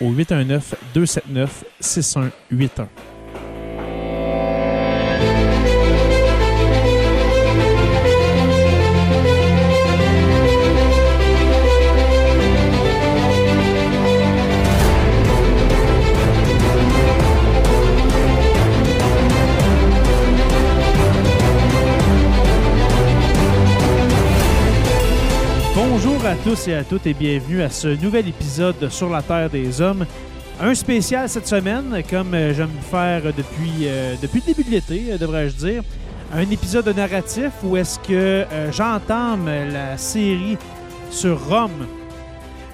au 819 tous et à toutes et bienvenue à ce nouvel épisode de Sur la Terre des Hommes. Un spécial cette semaine, comme euh, j'aime faire depuis, euh, depuis le début de l'été, euh, devrais-je dire. Un épisode narratif où est-ce que j'entame la série sur Rome.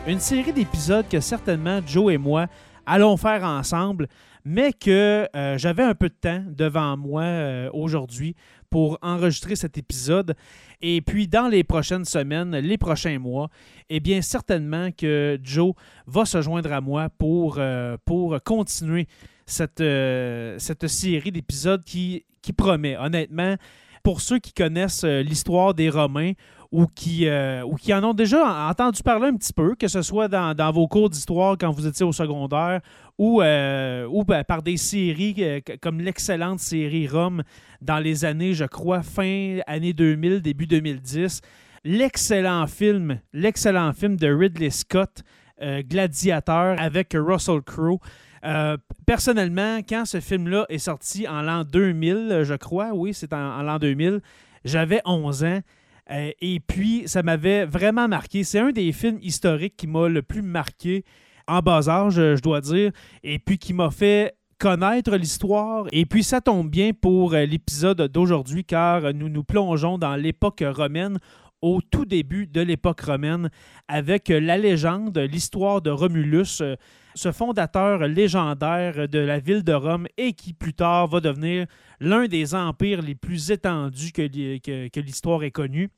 Une série d'épisodes que certainement Joe et moi allons faire ensemble, mais que j'avais un peu de temps devant moi aujourd'hui pour enregistrer cet épisode. Et puis, dans les prochaines semaines, les prochains mois, eh bien, certainement que Joe va se joindre à moi pour, euh, pour continuer cette, euh, cette série d'épisodes qui, qui promet. Honnêtement, pour ceux qui connaissent euh, l'histoire des Romains ou qui, ou qui en ont déjà entendu parler un petit peu, que ce soit dans, dans vos cours d'histoire quand vous étiez au secondaire ou, euh, ben, par des séries euh, comme l'excellente série Rome dans les années, je crois, fin année 2000, début 2010. L'excellent film, l'excellent film de Ridley Scott, euh, Gladiateur, avec Russell Crowe. Euh, personnellement, quand ce film-là est sorti en l'an 2000, je crois, oui, c'est en, en l'an 2000, j'avais 11 ans. Et puis, ça m'avait vraiment marqué. C'est un des films historiques qui m'a le plus marqué en bas âge, je dois dire, et puis qui m'a fait connaître l'histoire. Et puis, ça tombe bien pour euh, l'épisode d'aujourd'hui, car nous nous plongeons dans l'époque romaine, au tout début de l'époque romaine, avec euh, la légende, l'histoire de Romulus, euh, ce fondateur légendaire de la ville de Rome et qui plus tard va devenir l'un des empires les plus étendus que l'histoire ait connu.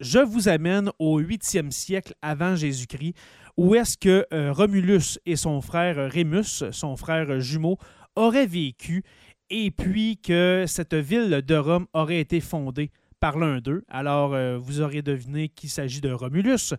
Je vous amène au 8e siècle avant Jésus-Christ, où est-ce que euh, Romulus et son frère Rémus, son frère jumeau, auraient vécu, et puis que cette ville de Rome aurait été fondée par l'un d'eux? Alors, euh, vous aurez deviné qu'il s'agit de Romulus.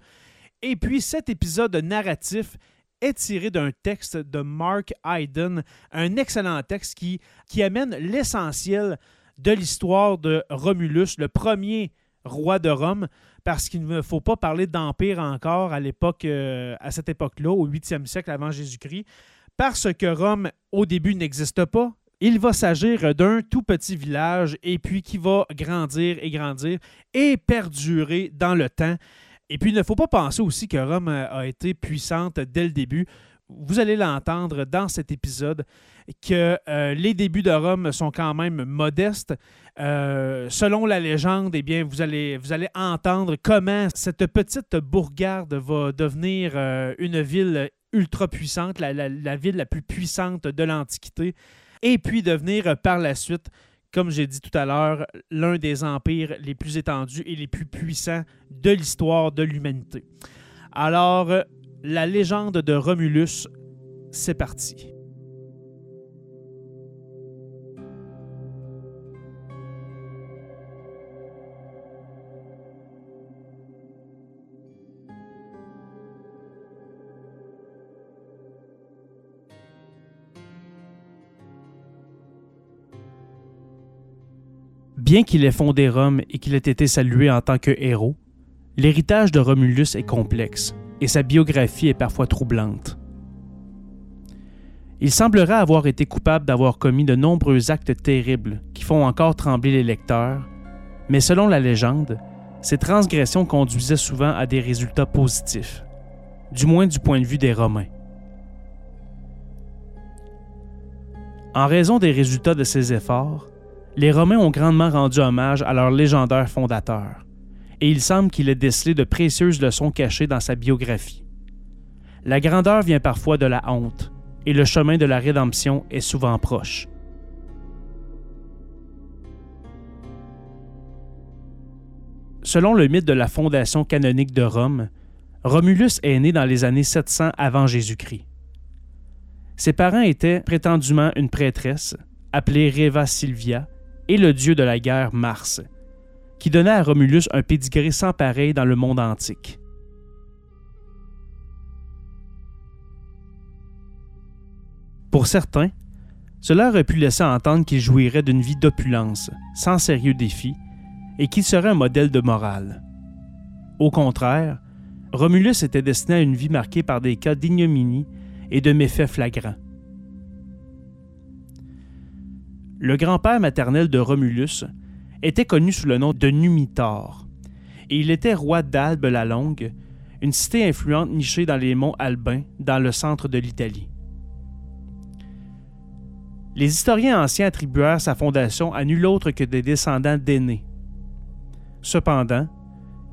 Et puis, cet épisode narratif est tiré d'un texte de Mark Hayden, un excellent texte qui, qui amène l'essentiel de l'histoire de Romulus, le premier roi de Rome, parce qu'il ne faut pas parler d'empire encore à l'époque, euh, à cette époque-là, au 8e siècle avant Jésus-Christ, parce que Rome, au début, n'existe pas. Il va s'agir d'un tout petit village et puis qui va grandir et grandir et perdurer dans le temps. Et puis, il ne faut pas penser aussi que Rome a a été puissante dès le début. Vous allez l'entendre dans cet épisode que euh, les débuts de Rome sont quand même modestes. Euh, selon la légende, eh bien, vous allez, vous allez entendre comment cette petite bourgade va devenir euh, une ville ultra puissante, la, la- la ville la plus puissante de l'Antiquité, et puis devenir par la suite, comme j'ai dit tout à l'heure, l'un des empires les plus étendus et les plus puissants de l'histoire de l'humanité. Alors, la légende de Romulus, c'est parti. Bien qu'il ait fondé Rome et qu'il ait été salué en tant que héros, l'héritage de Romulus est complexe et sa biographie est parfois troublante. Il semblerait avoir été coupable d'avoir commis de nombreux actes terribles qui font encore trembler les lecteurs, mais selon la légende, ces transgressions conduisaient souvent à des résultats positifs, du moins du point de vue des Romains. En raison des résultats de ces efforts, les Romains ont grandement rendu hommage à leur légendaire fondateur, et il semble qu'il ait décelé de précieuses leçons cachées dans sa biographie. La grandeur vient parfois de la honte, et le chemin de la rédemption est souvent proche. Selon le mythe de la fondation canonique de Rome, Romulus est né dans les années 700 avant Jésus-Christ. Ses parents étaient prétendument une prêtresse, appelée Reva Silvia, et le dieu de la guerre Mars, qui donnait à Romulus un pédigré sans pareil dans le monde antique. Pour certains, cela aurait pu laisser entendre qu'il jouirait d'une vie d'opulence, sans sérieux défis, et qu'il serait un modèle de morale. Au contraire, Romulus était destiné à une vie marquée par des cas d'ignominie et de méfaits flagrants. Le grand-père maternel de Romulus était connu sous le nom de Numitor, et il était roi d'Albe la Longue, une cité influente nichée dans les monts Albins, dans le centre de l'Italie. Les historiens anciens attribuèrent sa fondation à nul autre que des descendants d'Aînés. Cependant,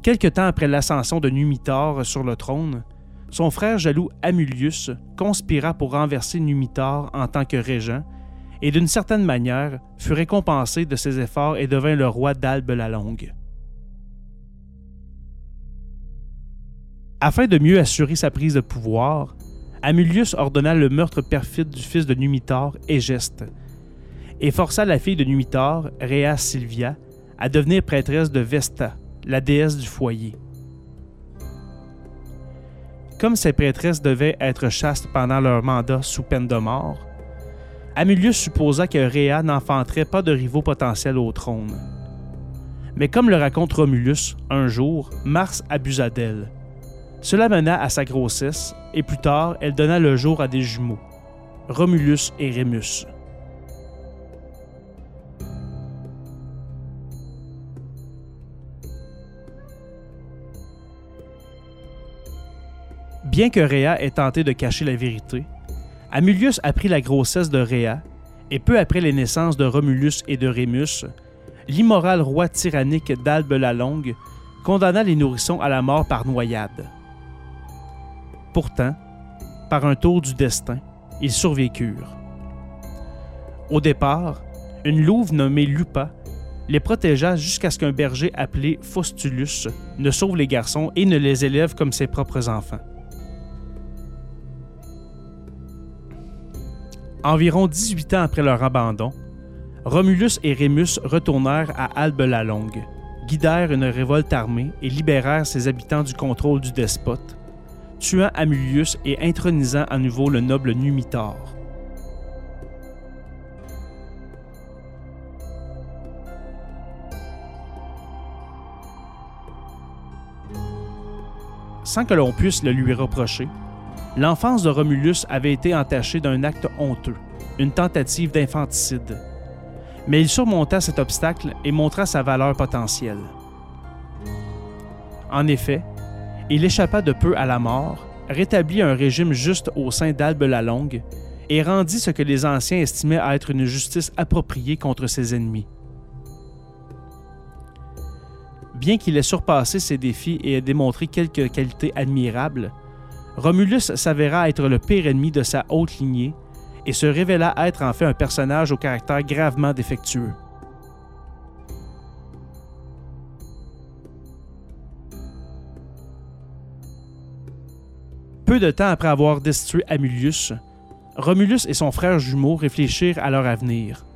quelque temps après l'ascension de Numitor sur le trône, son frère jaloux Amulius conspira pour renverser Numitor en tant que régent et d'une certaine manière fut récompensé de ses efforts et devint le roi d'Albe la Longue. Afin de mieux assurer sa prise de pouvoir, Amulius ordonna le meurtre perfide du fils de Numitor, Égeste, et força la fille de Numitor, Rhea Silvia, à devenir prêtresse de Vesta, la déesse du foyer. Comme ces prêtresses devaient être chastes pendant leur mandat sous peine de mort, Amulius supposa que Rhea n'enfanterait pas de rivaux potentiels au trône. Mais comme le raconte Romulus, un jour, Mars abusa d'elle. Cela mena à sa grossesse, et plus tard, elle donna le jour à des jumeaux, Romulus et Rémus. Bien que Rhea ait tenté de cacher la vérité, Amulius apprit la grossesse de Rhea, et peu après les naissances de Romulus et de Rémus, l'immoral roi tyrannique d'Albe la Longue condamna les nourrissons à la mort par noyade. Pourtant, par un tour du destin, ils survécurent. Au départ, une louve nommée Lupa les protégea jusqu'à ce qu'un berger appelé Faustulus ne sauve les garçons et ne les élève comme ses propres enfants. Environ 18 ans après leur abandon, Romulus et Rémus retournèrent à Albe la Longue, guidèrent une révolte armée et libérèrent ses habitants du contrôle du despote, tuant Amulius et intronisant à nouveau le noble Numitor. Sans que l'on puisse le lui reprocher, L'enfance de Romulus avait été entachée d'un acte honteux, une tentative d'infanticide. Mais il surmonta cet obstacle et montra sa valeur potentielle. En effet, il échappa de peu à la mort, rétablit un régime juste au sein d'Albe la Longue et rendit ce que les anciens estimaient être une justice appropriée contre ses ennemis. Bien qu'il ait surpassé ses défis et ait démontré quelques qualités admirables, Romulus s'avéra être le pire ennemi de sa haute lignée et se révéla être en fait un personnage au caractère gravement défectueux. Peu de temps après avoir destitué Amulius, Romulus et son frère jumeau réfléchirent à leur avenir.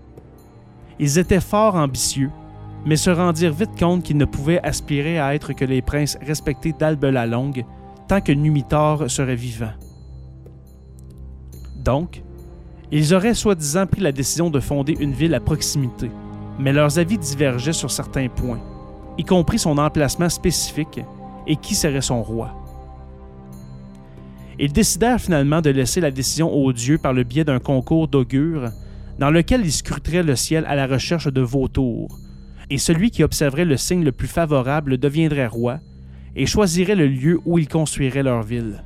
Ils étaient fort ambitieux, mais se rendirent vite compte qu'ils ne pouvaient aspirer à être que les princes respectés d'Albe la Longue tant que Numitor serait vivant. Donc, ils auraient soi-disant pris la décision de fonder une ville à proximité, mais leurs avis divergeaient sur certains points, y compris son emplacement spécifique et qui serait son roi. Ils décidèrent finalement de laisser la décision aux dieux par le biais d'un concours d'augure dans lequel ils scruteraient le ciel à la recherche de vautours, et celui qui observerait le signe le plus favorable deviendrait roi et choisirait le lieu où ils construiraient leur ville.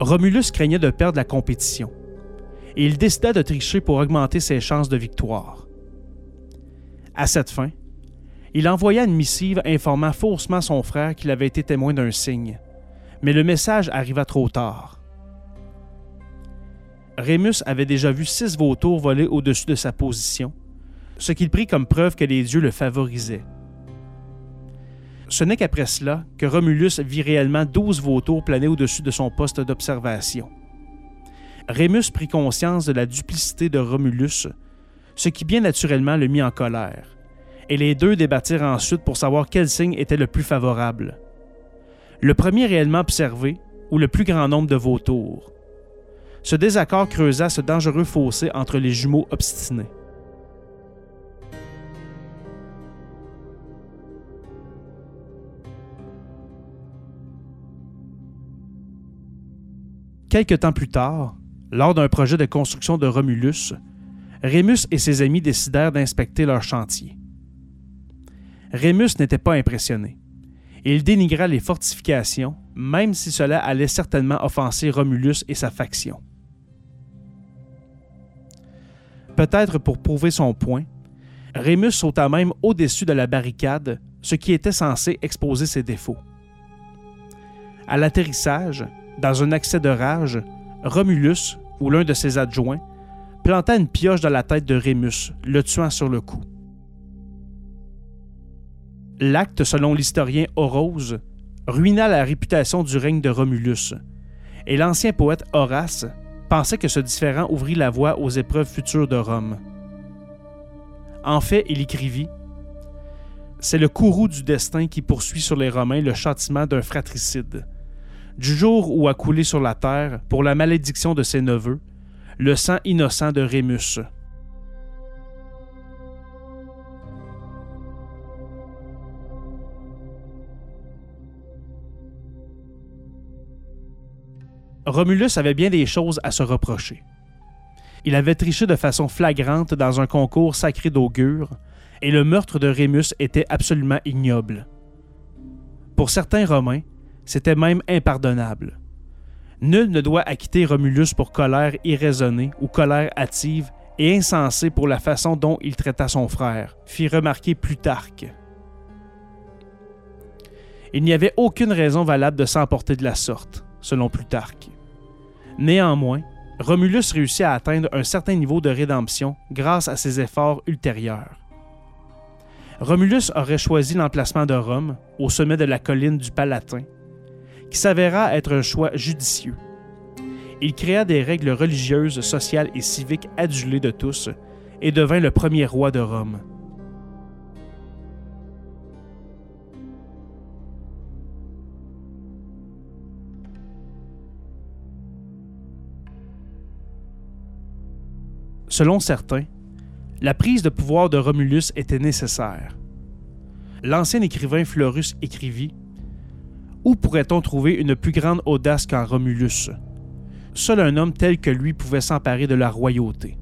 Romulus craignait de perdre la compétition, et il décida de tricher pour augmenter ses chances de victoire. À cette fin, il envoya une missive informant faussement son frère qu'il avait été témoin d'un signe, mais le message arriva trop tard. Rémus avait déjà vu six vautours voler au-dessus de sa position, ce qu'il prit comme preuve que les dieux le favorisaient. Ce n'est qu'après cela que Romulus vit réellement douze vautours planer au-dessus de son poste d'observation. Rémus prit conscience de la duplicité de Romulus, ce qui bien naturellement le mit en colère, et les deux débattirent ensuite pour savoir quel signe était le plus favorable. Le premier réellement observé, ou le plus grand nombre de vautours. Ce désaccord creusa ce dangereux fossé entre les jumeaux obstinés. Quelque temps plus tard, lors d'un projet de construction de Romulus, Rémus et ses amis décidèrent d'inspecter leur chantier. Rémus n'était pas impressionné. Il dénigra les fortifications, même si cela allait certainement offenser Romulus et sa faction. Peut-être pour prouver son point, Rémus sauta même au-dessus de la barricade, ce qui était censé exposer ses défauts. À l'atterrissage, dans un accès de rage, Romulus, ou l'un de ses adjoints, planta une pioche dans la tête de Rémus, le tuant sur le coup. L'acte, selon l'historien Horose, ruina la réputation du règne de Romulus, et l'ancien poète Horace pensait que ce différend ouvrit la voie aux épreuves futures de Rome. En fait, il écrivit C'est le courroux du destin qui poursuit sur les Romains le châtiment d'un fratricide du jour où a coulé sur la terre, pour la malédiction de ses neveux, le sang innocent de Rémus. Romulus avait bien des choses à se reprocher. Il avait triché de façon flagrante dans un concours sacré d'augure, et le meurtre de Rémus était absolument ignoble. Pour certains Romains, c'était même impardonnable. Nul ne doit acquitter Romulus pour colère irraisonnée ou colère hâtive et insensée pour la façon dont il traita son frère, fit remarquer Plutarque. Il n'y avait aucune raison valable de s'emporter de la sorte, selon Plutarque. Néanmoins, Romulus réussit à atteindre un certain niveau de rédemption grâce à ses efforts ultérieurs. Romulus aurait choisi l'emplacement de Rome, au sommet de la colline du Palatin, qui s'avéra être un choix judicieux. Il créa des règles religieuses, sociales et civiques adulées de tous et devint le premier roi de Rome. Selon certains, la prise de pouvoir de Romulus était nécessaire. L'ancien écrivain Florus écrivit où pourrait-on trouver une plus grande audace qu'en Romulus? Seul un homme tel que lui pouvait s'emparer de la royauté.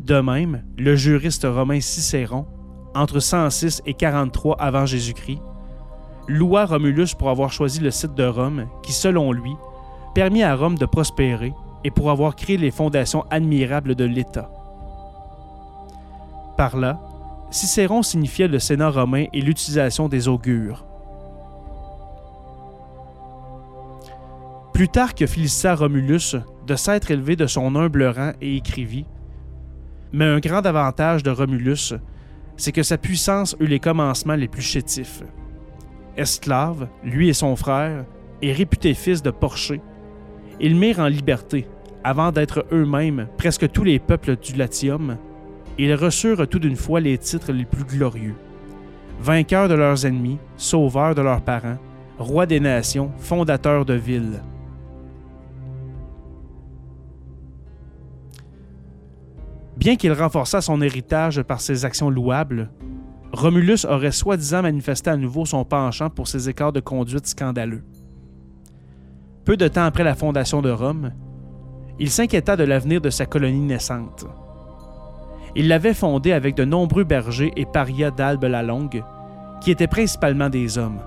De même, le juriste romain Cicéron, entre 106 et 43 avant Jésus-Christ, loua Romulus pour avoir choisi le site de Rome qui, selon lui, permit à Rome de prospérer et pour avoir créé les fondations admirables de l'État. Par là, Cicéron signifiait le Sénat romain et l'utilisation des augures. Plutarque félicita Romulus de s'être élevé de son humble rang et écrivit Mais un grand avantage de Romulus, c'est que sa puissance eut les commencements les plus chétifs. Esclave, lui et son frère, et réputé fils de Porché, ils mirent en liberté, avant d'être eux-mêmes presque tous les peuples du Latium, ils reçurent tout d'une fois les titres les plus glorieux. Vainqueurs de leurs ennemis, sauveurs de leurs parents, roi des nations, fondateur de villes. Bien qu'il renforçât son héritage par ses actions louables, Romulus aurait soi-disant manifesté à nouveau son penchant pour ses écarts de conduite scandaleux. Peu de temps après la fondation de Rome, il s'inquiéta de l'avenir de sa colonie naissante. Il l'avait fondée avec de nombreux bergers et parias d'Albe la Longue, qui étaient principalement des hommes.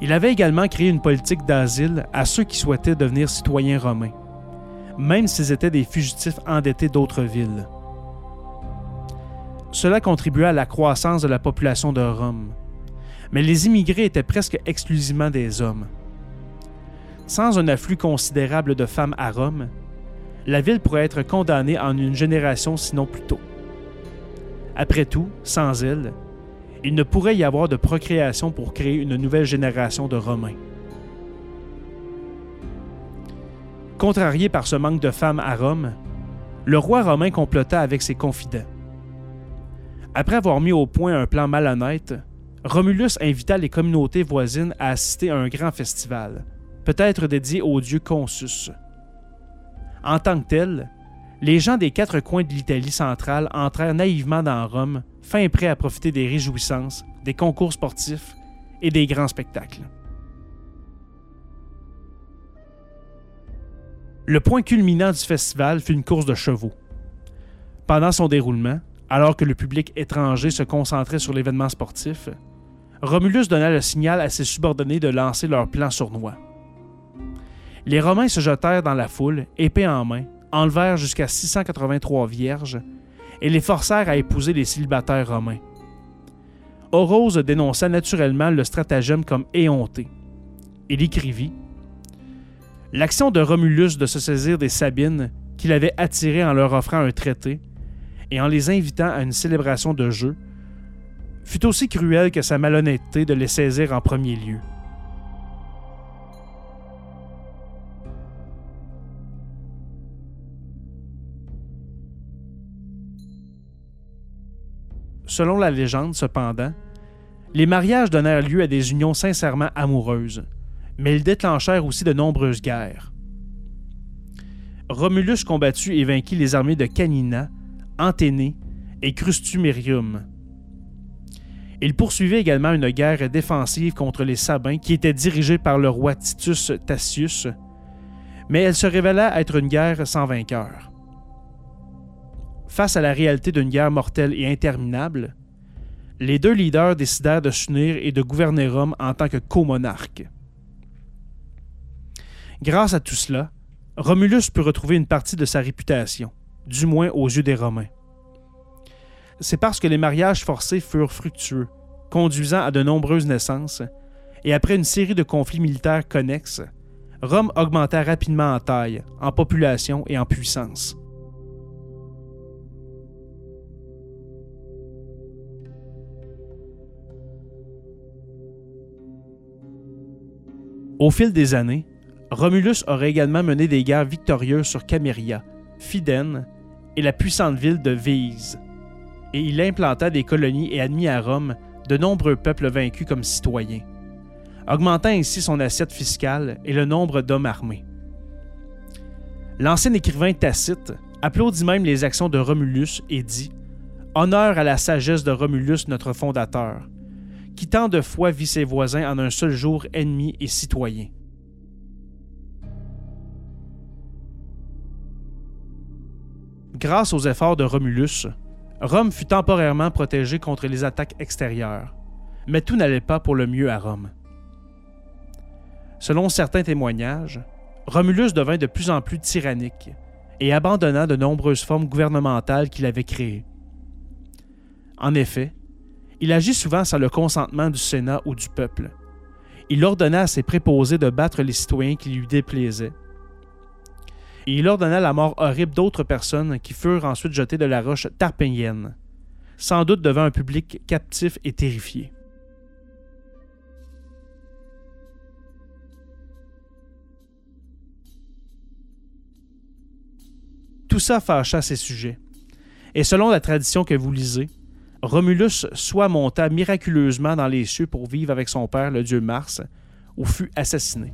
Il avait également créé une politique d'asile à ceux qui souhaitaient devenir citoyens romains, même s'ils étaient des fugitifs endettés d'autres villes. Cela contribua à la croissance de la population de Rome, mais les immigrés étaient presque exclusivement des hommes. Sans un afflux considérable de femmes à Rome, la ville pourrait être condamnée en une génération sinon plus tôt. Après tout, sans elle, il ne pourrait y avoir de procréation pour créer une nouvelle génération de Romains. Contrarié par ce manque de femmes à Rome, le roi romain complota avec ses confidents. Après avoir mis au point un plan malhonnête, Romulus invita les communautés voisines à assister à un grand festival, peut-être dédié au dieu Consus. En tant que tel, les gens des quatre coins de l'Italie centrale entrèrent naïvement dans Rome, fin prêts à profiter des réjouissances, des concours sportifs et des grands spectacles. Le point culminant du festival fut une course de chevaux. Pendant son déroulement, alors que le public étranger se concentrait sur l'événement sportif, Romulus donna le signal à ses subordonnés de lancer leur plan sournois. Les Romains se jetèrent dans la foule, épée en main, enlevèrent jusqu'à 683 vierges et les forcèrent à épouser les célibataires romains. Orose dénonça naturellement le stratagème comme éhonté. Il écrivit L'action de Romulus de se saisir des Sabines, qu'il avait attirées en leur offrant un traité, et en les invitant à une célébration de jeu, fut aussi cruelle que sa malhonnêteté de les saisir en premier lieu. Selon la légende, cependant, les mariages donnèrent lieu à des unions sincèrement amoureuses, mais ils déclenchèrent aussi de nombreuses guerres. Romulus combattit et vainquit les armées de Canina, Anténée et Crustumerium. Il poursuivait également une guerre défensive contre les Sabins qui était dirigée par le roi Titus Tacius, mais elle se révéla être une guerre sans vainqueur. Face à la réalité d'une guerre mortelle et interminable, les deux leaders décidèrent de s'unir et de gouverner Rome en tant que co-monarques. Grâce à tout cela, Romulus put retrouver une partie de sa réputation, du moins aux yeux des Romains. C'est parce que les mariages forcés furent fructueux, conduisant à de nombreuses naissances, et après une série de conflits militaires connexes, Rome augmenta rapidement en taille, en population et en puissance. Au fil des années, Romulus aurait également mené des guerres victorieuses sur Caméria, Fidène et la puissante ville de Véise, et il implanta des colonies et admit à Rome de nombreux peuples vaincus comme citoyens, augmentant ainsi son assiette fiscale et le nombre d'hommes armés. L'ancien écrivain Tacite applaudit même les actions de Romulus et dit Honneur à la sagesse de Romulus, notre fondateur, qui tant de fois vit ses voisins en un seul jour ennemis et citoyens. Grâce aux efforts de Romulus, Rome fut temporairement protégée contre les attaques extérieures, mais tout n'allait pas pour le mieux à Rome. Selon certains témoignages, Romulus devint de plus en plus tyrannique et abandonna de nombreuses formes gouvernementales qu'il avait créées. En effet, il agit souvent sans le consentement du Sénat ou du peuple. Il ordonna à ses préposés de battre les citoyens qui lui déplaisaient. Et il ordonna la mort horrible d'autres personnes qui furent ensuite jetées de la roche tarpéienne, sans doute devant un public captif et terrifié. Tout ça fâcha ses sujets. Et selon la tradition que vous lisez, Romulus soit monta miraculeusement dans les cieux pour vivre avec son père, le dieu Mars, ou fut assassiné.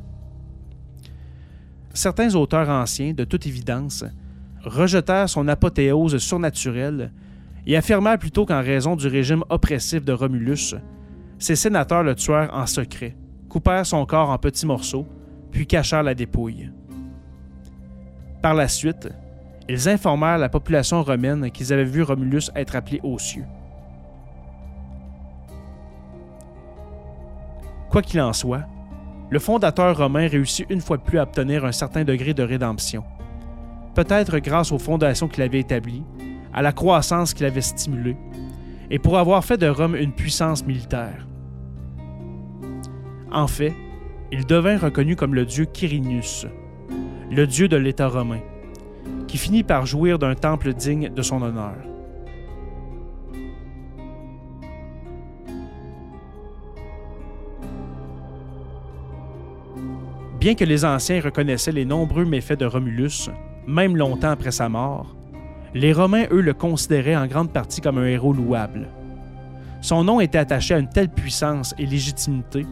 Certains auteurs anciens, de toute évidence, rejetèrent son apothéose surnaturelle et affirmèrent plutôt qu'en raison du régime oppressif de Romulus, ses sénateurs le tuèrent en secret, coupèrent son corps en petits morceaux, puis cachèrent la dépouille. Par la suite, ils informèrent la population romaine qu'ils avaient vu Romulus être appelé aux cieux. Quoi qu'il en soit, le fondateur romain réussit une fois plus à obtenir un certain degré de rédemption. Peut-être grâce aux fondations qu'il avait établies, à la croissance qu'il avait stimulée, et pour avoir fait de Rome une puissance militaire. En fait, il devint reconnu comme le dieu Quirinius, le dieu de l'État romain, qui finit par jouir d'un temple digne de son honneur. Bien que les anciens reconnaissaient les nombreux méfaits de Romulus, même longtemps après sa mort, les Romains, eux, le considéraient en grande partie comme un héros louable. Son nom était attaché à une telle puissance et légitimité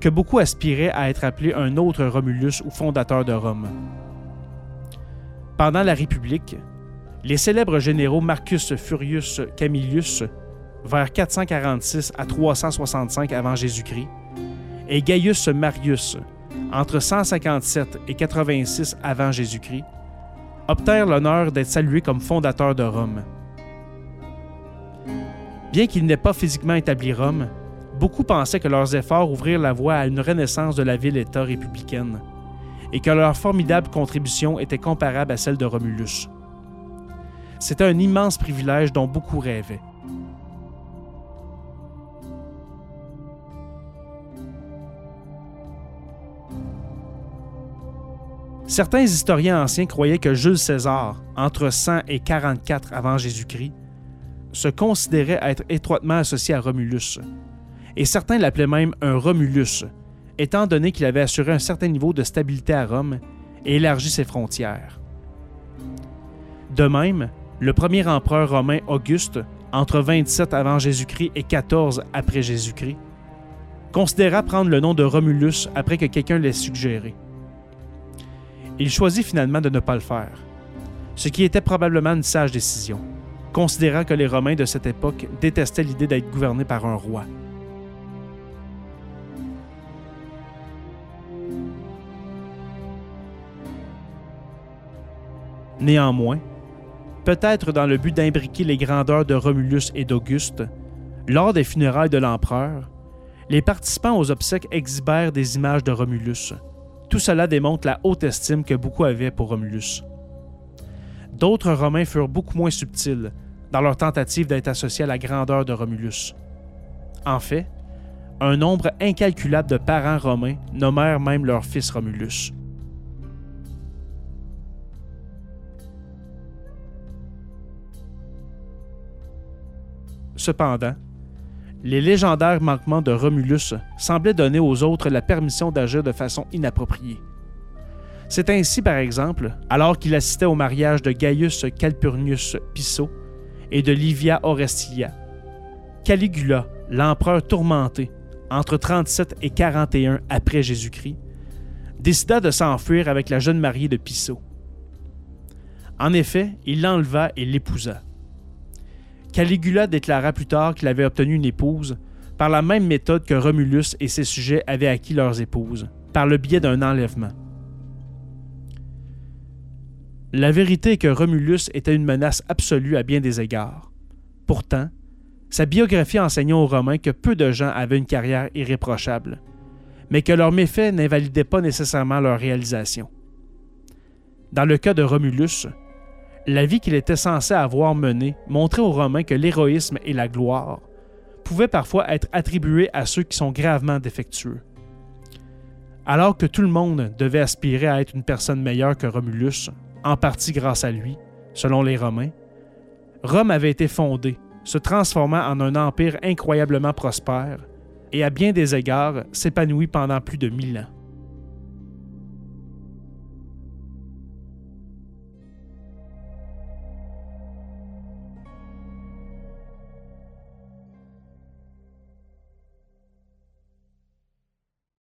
que beaucoup aspiraient à être appelé un autre Romulus ou fondateur de Rome. Pendant la République, les célèbres généraux Marcus Furius Camillus, vers 446 à 365 avant Jésus-Christ, et Gaius Marius, entre 157 et 86 avant Jésus-Christ, obtinrent l'honneur d'être salués comme fondateurs de Rome. Bien qu'ils n'aient pas physiquement établi Rome, beaucoup pensaient que leurs efforts ouvrirent la voie à une renaissance de la ville-État républicaine et que leur formidable contribution était comparable à celle de Romulus. C'était un immense privilège dont beaucoup rêvaient. Certains historiens anciens croyaient que Jules César, entre 100 et 44 avant Jésus-Christ, se considérait être étroitement associé à Romulus, et certains l'appelaient même un Romulus, étant donné qu'il avait assuré un certain niveau de stabilité à Rome et élargi ses frontières. De même, le premier empereur romain Auguste, entre 27 avant Jésus-Christ et 14 après Jésus-Christ, considéra prendre le nom de Romulus après que quelqu'un l'ait suggéré. Il choisit finalement de ne pas le faire, ce qui était probablement une sage décision, considérant que les Romains de cette époque détestaient l'idée d'être gouvernés par un roi. Néanmoins, peut-être dans le but d'imbriquer les grandeurs de Romulus et d'Auguste, lors des funérailles de l'empereur, les participants aux obsèques exhibèrent des images de Romulus, tout cela démontre la haute estime que beaucoup avaient pour Romulus. D'autres Romains furent beaucoup moins subtils dans leur tentative d'être associés à la grandeur de Romulus. En fait, un nombre incalculable de parents romains nommèrent même leur fils Romulus. Cependant, les légendaires manquements de Romulus semblaient donner aux autres la permission d'agir de façon inappropriée. C'est ainsi, par exemple, alors qu'il assistait au mariage de Gaius Calpurnius Piso et de Livia Orestilia, Caligula, l'empereur tourmenté, entre 37 et 41 après Jésus-Christ, décida de s'enfuir avec la jeune mariée de Piso. En effet, il l'enleva et l'épousa. Caligula déclara plus tard qu'il avait obtenu une épouse par la même méthode que Romulus et ses sujets avaient acquis leurs épouses, par le biais d'un enlèvement. La vérité est que Romulus était une menace absolue à bien des égards. Pourtant, sa biographie enseignait aux Romains que peu de gens avaient une carrière irréprochable, mais que leurs méfaits n'invalidaient pas nécessairement leur réalisation. Dans le cas de Romulus, la vie qu'il était censé avoir menée montrait aux Romains que l'héroïsme et la gloire pouvaient parfois être attribués à ceux qui sont gravement défectueux. Alors que tout le monde devait aspirer à être une personne meilleure que Romulus, en partie grâce à lui, selon les Romains, Rome avait été fondée, se transformant en un empire incroyablement prospère et à bien des égards s'épanouit pendant plus de mille ans.